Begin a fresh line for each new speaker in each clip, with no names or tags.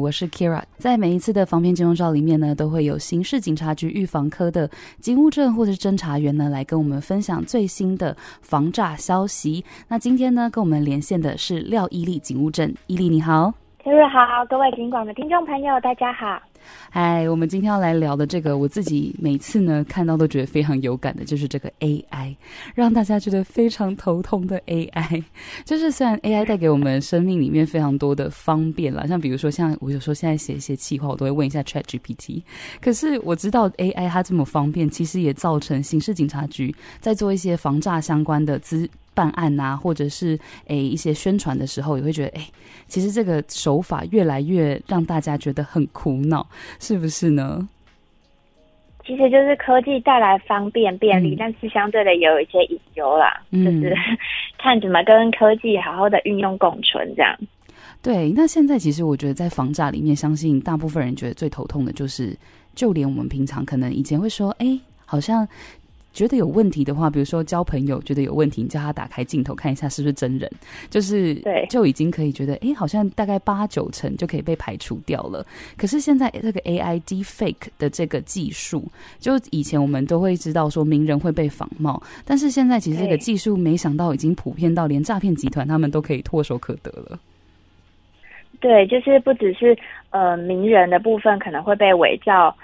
我是 Kira，在每一次的防骗金融照里面呢，都会有刑事警察局预防科的警务证或者是侦查员呢，来跟我们分享最新的防诈消息。那今天呢，跟我们连线的是廖伊利警务证，伊利你好。
各位好，各位警广的听众朋友大家好。
嗨，我们今天要来聊的这个，我自己每次呢看到都觉得非常有感的，就是这个 AI，让大家觉得非常头痛的 AI。就是虽然 AI 带给我们生命里面非常多的方便啦，像比如说像我有时候现在写一些企划，我都会问一下 ChatGPT。可是我知道 AI 它这么方便，其实也造成刑事警察局在做一些防诈相关的资。办案啊，或者是诶、欸、一些宣传的时候，也会觉得诶、欸，其实这个手法越来越让大家觉得很苦恼，是不是呢？
其实就是科技带来方便便利，嗯、但是相对的也有一些隐忧啦，嗯、就是 看怎么跟科技好好的运用共存这样。
对，那现在其实我觉得在防诈里面，相信大部分人觉得最头痛的就是，就连我们平常可能以前会说，哎、欸，好像。觉得有问题的话，比如说交朋友觉得有问题，你叫他打开镜头看一下是不是真人，就是对，就已经可以觉得，哎，好像大概八九成就可以被排除掉了。可是现在这个 AI Deepfake 的这个技术，就以前我们都会知道说名人会被仿冒，但是现在其实这个技术没想到已经普遍到连诈骗集团他们都可以唾手可得了。
对，就是不只是呃名人的部分可能会被伪造。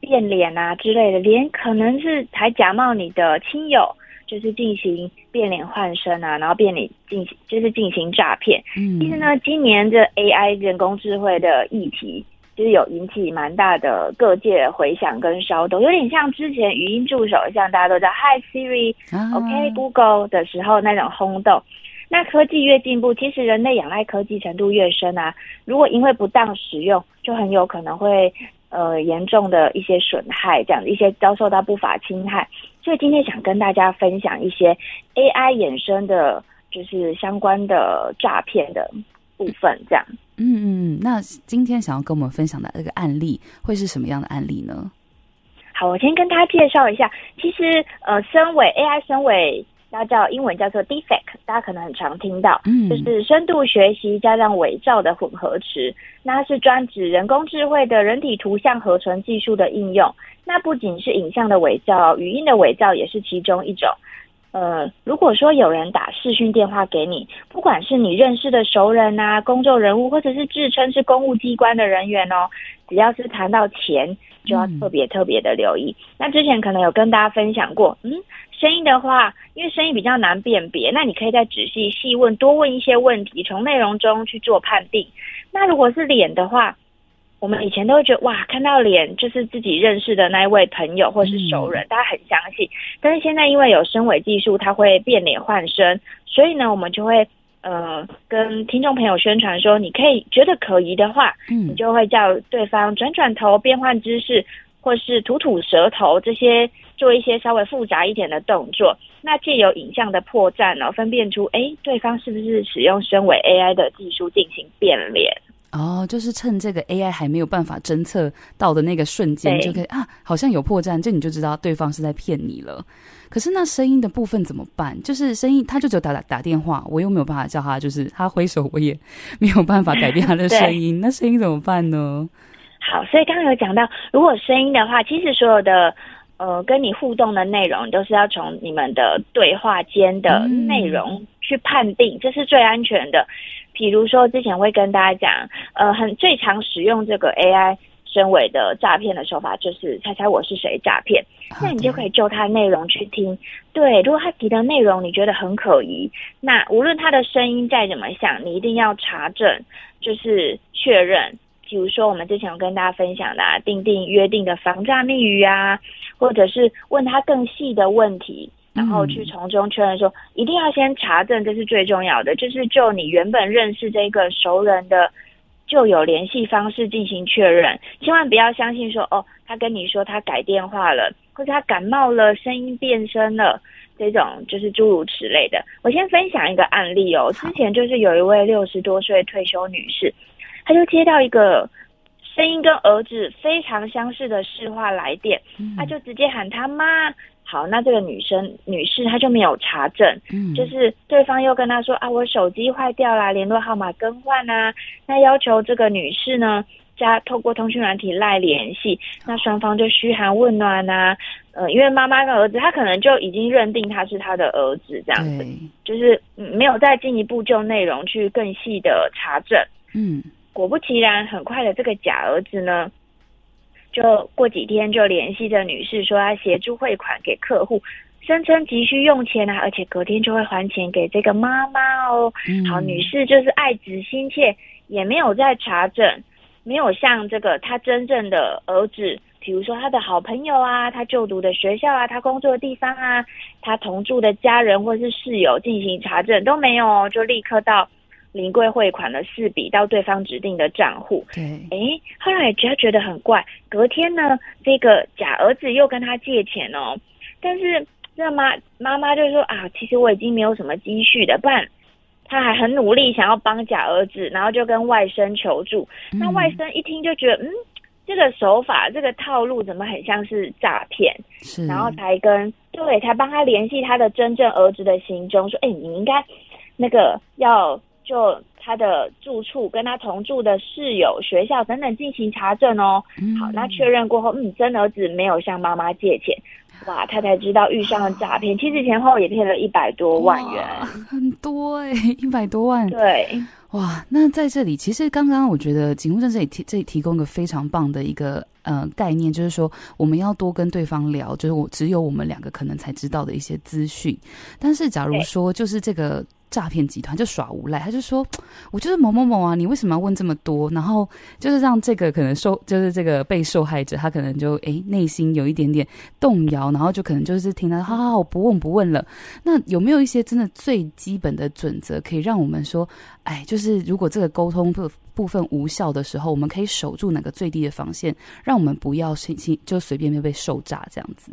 变脸啊之类的，连可能是还假冒你的亲友，就是进行变脸换身啊，然后变脸进行就是进行诈骗。嗯，其实呢，今年这 AI 人工智慧的议题，就是有引起蛮大的各界回响跟骚动，有点像之前语音助手，像大家都知道 Hi Siri，OK Google 的时候那种轰动。那科技越进步，其实人类仰赖科技程度越深啊。如果因为不当使用，就很有可能会。呃，严重的一些损害，这样一些遭受到不法侵害，所以今天想跟大家分享一些 AI 衍生的，就是相关的诈骗的部分，这样。
嗯嗯，那今天想要跟我们分享的这个案例，会是什么样的案例呢？
好，我先跟大家介绍一下，其实呃，深伪 AI 深伪。那叫英文叫做 defect，大家可能很常听到，嗯，就是深度学习加上伪造的混合词。那它是专指人工智慧的人体图像合成技术的应用。那不仅是影像的伪造，语音的伪造也是其中一种。呃，如果说有人打视讯电话给你，不管是你认识的熟人啊、公众人物，或者是自称是公务机关的人员哦，只要是谈到钱，就要特别特别的留意。嗯、那之前可能有跟大家分享过，嗯。声音的话，因为声音比较难辨别，那你可以再仔细细问，多问一些问题，从内容中去做判定。那如果是脸的话，我们以前都会觉得哇，看到脸就是自己认识的那一位朋友或是熟人，嗯、大家很相信。但是现在因为有声伪技术，它会变脸换声，所以呢，我们就会呃跟听众朋友宣传说，你可以觉得可疑的话，嗯，你就会叫对方转转头，变换姿势。或是吐吐舌头，这些做一些稍微复杂一点的动作，那借由影像的破绽呢，分辨出哎，对方是不是使用身为 AI 的技术进行变脸？
哦，就是趁这个 AI 还没有办法侦测到的那个瞬间，就可以啊，好像有破绽，这你就知道对方是在骗你了。可是那声音的部分怎么办？就是声音，他就只有打打打电话，我又没有办法叫他，就是他挥手，我也 没有办法改变他的声音，那声音怎么办呢？
好，所以刚刚有讲到，如果声音的话，其实所有的呃跟你互动的内容，都是要从你们的对话间的内容去判定，这是最安全的。比如说之前会跟大家讲，呃，很最常使用这个 AI 深伪的诈骗的手法，就是猜猜我是谁诈骗。那你就可以就他的内容去听，对，如果他提的内容你觉得很可疑，那无论他的声音再怎么响，你一定要查证，就是确认。比如说，我们之前有跟大家分享的，啊，订定约定的防诈密语啊，或者是问他更细的问题，然后去从中确认说，一定要先查证，这是最重要的，就是就你原本认识这个熟人的就有联系方式进行确认，千万不要相信说，哦，他跟你说他改电话了，或者他感冒了，声音变声了，这种就是诸如此类的。我先分享一个案例哦，之前就是有一位六十多岁退休女士。他就接到一个声音跟儿子非常相似的市话来电，他就直接喊他妈好，那这个女生女士她就没有查证，
嗯，
就是对方又跟她说啊，我手机坏掉啦，联络号码更换啊，那要求这个女士呢加透过通讯软体赖联系，那双方就嘘寒问暖啊，呃，因为妈妈跟儿子他可能就已经认定他是他的儿子这样子，就是没有再进一步就内容去更细的查证，
嗯，
果不其然，很快的这个假儿子呢。就过几天就联系着女士说要协助汇款给客户，声称急需用钱啊，而且隔天就会还钱给这个妈妈哦。
嗯、
好，女士就是爱子心切，也没有再查证，没有像这个他真正的儿子，比如说他的好朋友啊，他就读的学校啊，他工作的地方啊，他同住的家人或是室友进行查证都没有哦，就立刻到。临柜汇款了四笔到对方指定的账户。
对，
哎，后来觉得觉得很怪，隔天呢，这个假儿子又跟他借钱哦。但是那妈妈妈就说啊，其实我已经没有什么积蓄的，不然他还很努力想要帮假儿子，然后就跟外甥求助。嗯、那外甥一听就觉得，嗯，这个手法，这个套路怎么很像是诈骗？
是，
然后才跟对，才帮他联系他的真正儿子的行踪，说，哎，你应该那个要。就他的住处、跟他同住的室友、学校等等进行查证哦。
嗯、
好，那确认过后，嗯，真儿子没有向妈妈借钱，哇，他才知道遇上了诈骗。其实前后也骗了一百多万元，
很多哎、欸，一百多万。
对，
哇，那在这里，其实刚刚我觉得警务证这里提这里提供一个非常棒的一个呃概念，就是说我们要多跟对方聊，就是我只有我们两个可能才知道的一些资讯。但是假如说就是这个。诈骗集团就耍无赖，他就说：“ 我就是某某某啊，你为什么要问这么多？”然后就是让这个可能受，就是这个被受害者，他可能就诶内心有一点点动摇，然后就可能就是听他，好好好，我不问不问了。那有没有一些真的最基本的准则，可以让我们说，哎，就是如果这个沟通部部分无效的时候，我们可以守住哪个最低的防线，让我们不要轻轻就随便便被受诈这样子。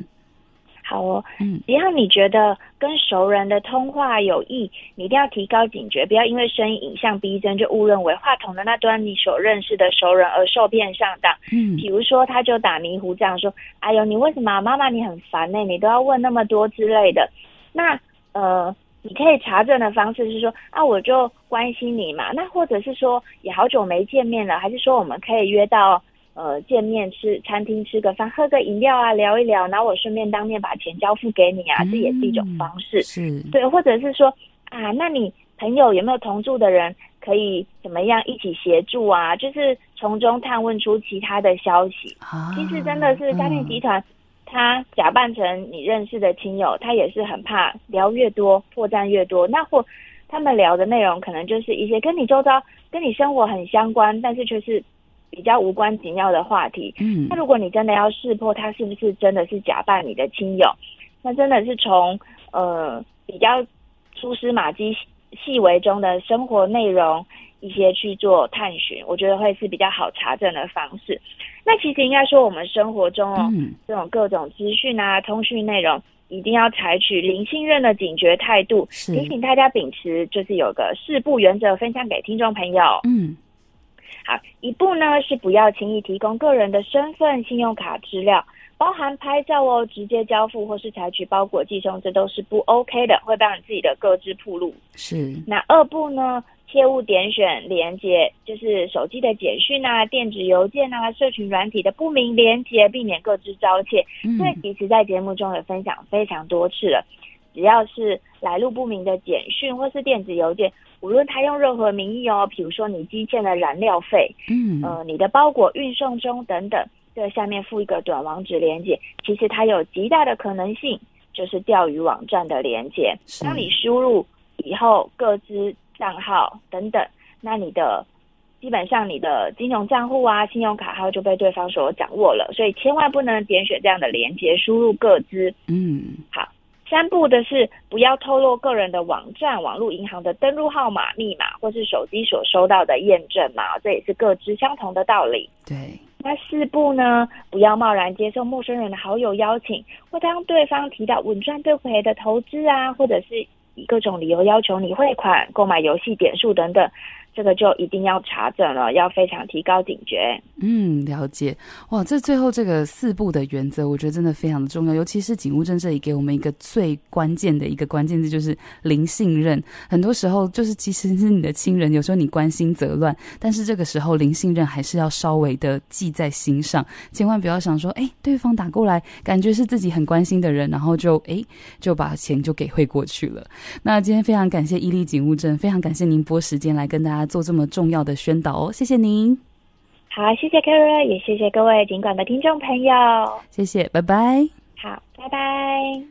好哦，嗯，只要你觉得跟熟人的通话有异，你一定要提高警觉，不要因为声音影像逼真就误认为话筒的那端你所认识的熟人而受骗上当。嗯，比如说他就打迷糊这样说：“哎呦，你为什么妈妈你很烦呢？你都要问那么多之类的。”那呃，你可以查证的方式是说啊，我就关心你嘛。那或者是说也好久没见面了，还是说我们可以约到？呃，见面吃餐厅吃个饭，喝个饮料啊，聊一聊，然后我顺便当面把钱交付给你啊，嗯、这也是一种方式。
是，
对，或者是说啊，那你朋友有没有同住的人可以怎么样一起协助啊？就是从中探问出其他的消息。啊、其实真的是诈骗集团，他假扮成你认识的亲友，他也是很怕聊越多破绽越多。那或他们聊的内容可能就是一些跟你周遭、跟你生活很相关，但是却是。比较无关紧要的话题，嗯，那如果你真的要识破他是不是真的是假扮你的亲友，那真的是从呃比较蛛丝马迹细微中的生活内容一些去做探寻，我觉得会是比较好查证的方式。那其实应该说我们生活中哦，嗯、这种各种资讯啊、通讯内容，一定要采取零信任的警觉态度，是。提醒大家秉持就是有个四不原则，分享给听众朋友，嗯。好，一步呢是不要轻易提供个人的身份、信用卡资料，包含拍照哦，直接交付或是采取包裹寄送，这都是不 OK 的，会让你自己的各自铺路。
是。那
二步呢，切勿点选连接，就是手机的简讯啊、电子邮件啊、社群软体的不明连接，避免各自遭窃。嗯。所以其实，在节目中也分享非常多次了，只要是来路不明的简讯或是电子邮件。无论他用任何名义哦，比如说你积欠的燃料费，嗯，呃，你的包裹运送中等等，这下面附一个短网址连接，其实它有极大的可能性就是钓鱼网站的连接。当你输入以后，各资账号等等，那你的基本上你的金融账户啊、信用卡号就被对方所掌握了，所以千万不能点选这样的连接，输入各资。嗯，好。三步的是不要透露个人的网站、网络银行的登录号码、密码，或是手机所收到的验证码，这也是各自相同的道理。
对。
那四步呢？不要贸然接受陌生人的好友邀请，或当对方提到稳赚不赔的投资啊，或者是以各种理由要求你汇款、购买游戏点数等等，这个就一定要查证了，要非常提高警觉。
嗯，了解。哇，这最后这个四步的原则，我觉得真的非常的重要。尤其是警务证这里给我们一个最关键的一个关键字，就是零信任。很多时候，就是即使是你的亲人，有时候你关心则乱，但是这个时候零信任还是要稍微的记在心上，千万不要想说，哎，对方打过来，感觉是自己很关心的人，然后就哎就把钱就给汇过去了。那今天非常感谢伊利警务证，非常感谢您拨时间来跟大家。做这么重要的宣导哦，谢谢您。
好，谢谢 Karen，也谢谢各位警管的听众朋友。
谢谢，拜拜。
好，拜拜。